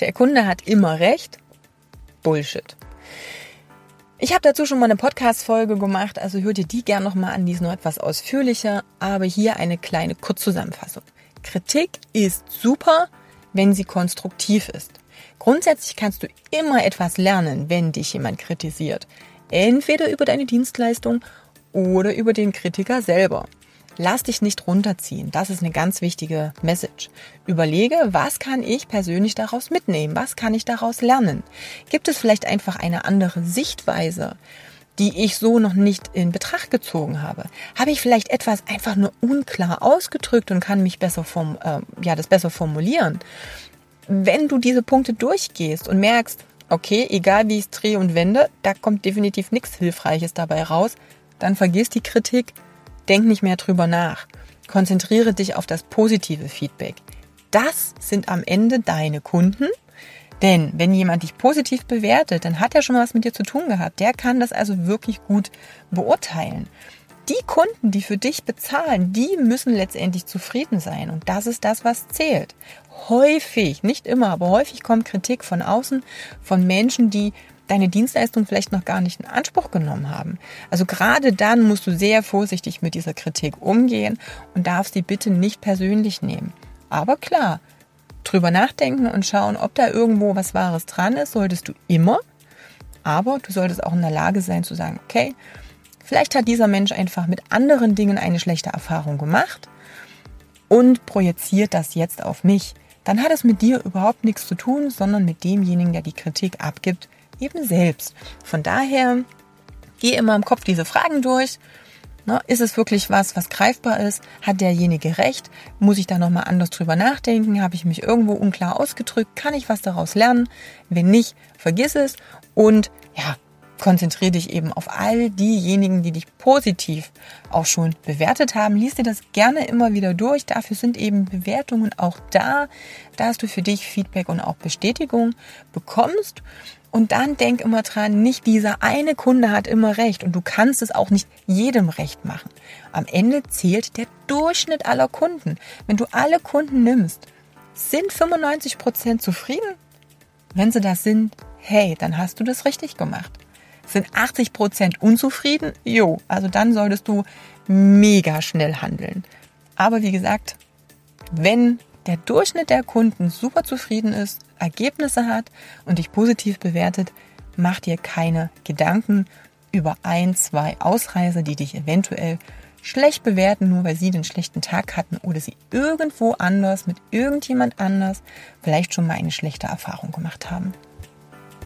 der Kunde hat immer recht. Bullshit. Ich habe dazu schon mal eine Podcast-Folge gemacht, also hört ihr die gern nochmal an, die ist noch etwas ausführlicher, aber hier eine kleine Kurzzusammenfassung. Kritik ist super, wenn sie konstruktiv ist. Grundsätzlich kannst du immer etwas lernen, wenn dich jemand kritisiert. Entweder über deine Dienstleistung oder über den Kritiker selber. Lass dich nicht runterziehen. Das ist eine ganz wichtige Message. Überlege, was kann ich persönlich daraus mitnehmen? Was kann ich daraus lernen? Gibt es vielleicht einfach eine andere Sichtweise, die ich so noch nicht in Betracht gezogen habe? Habe ich vielleicht etwas einfach nur unklar ausgedrückt und kann mich besser form, äh, ja, das besser formulieren? Wenn du diese Punkte durchgehst und merkst, okay, egal wie ich es drehe und wende, da kommt definitiv nichts Hilfreiches dabei raus, dann vergiss die Kritik, Denk nicht mehr drüber nach. Konzentriere dich auf das positive Feedback. Das sind am Ende deine Kunden. Denn wenn jemand dich positiv bewertet, dann hat er schon was mit dir zu tun gehabt. Der kann das also wirklich gut beurteilen. Die Kunden, die für dich bezahlen, die müssen letztendlich zufrieden sein. Und das ist das, was zählt. Häufig, nicht immer, aber häufig kommt Kritik von außen, von Menschen, die deine Dienstleistung vielleicht noch gar nicht in Anspruch genommen haben. Also gerade dann musst du sehr vorsichtig mit dieser Kritik umgehen und darfst die bitte nicht persönlich nehmen. Aber klar, drüber nachdenken und schauen, ob da irgendwo was Wahres dran ist, solltest du immer. Aber du solltest auch in der Lage sein zu sagen, okay, vielleicht hat dieser Mensch einfach mit anderen Dingen eine schlechte Erfahrung gemacht und projiziert das jetzt auf mich. Dann hat es mit dir überhaupt nichts zu tun, sondern mit demjenigen, der die Kritik abgibt, eben selbst. Von daher geh immer im Kopf diese Fragen durch. Ne, ist es wirklich was, was greifbar ist? Hat derjenige recht? Muss ich da nochmal anders drüber nachdenken? Habe ich mich irgendwo unklar ausgedrückt? Kann ich was daraus lernen? Wenn nicht, vergiss es und ja, konzentriere dich eben auf all diejenigen, die dich positiv auch schon bewertet haben. Lies dir das gerne immer wieder durch. Dafür sind eben Bewertungen auch da, dass du für dich Feedback und auch Bestätigung bekommst. Und dann denk immer dran, nicht dieser eine Kunde hat immer recht und du kannst es auch nicht jedem recht machen. Am Ende zählt der Durchschnitt aller Kunden. Wenn du alle Kunden nimmst, sind 95 Prozent zufrieden? Wenn sie das sind, hey, dann hast du das richtig gemacht. Sind 80 Prozent unzufrieden? Jo, also dann solltest du mega schnell handeln. Aber wie gesagt, wenn der Durchschnitt der Kunden super zufrieden ist, Ergebnisse hat und dich positiv bewertet, mach dir keine Gedanken über ein, zwei Ausreißer, die dich eventuell schlecht bewerten, nur weil sie den schlechten Tag hatten oder sie irgendwo anders mit irgendjemand anders vielleicht schon mal eine schlechte Erfahrung gemacht haben.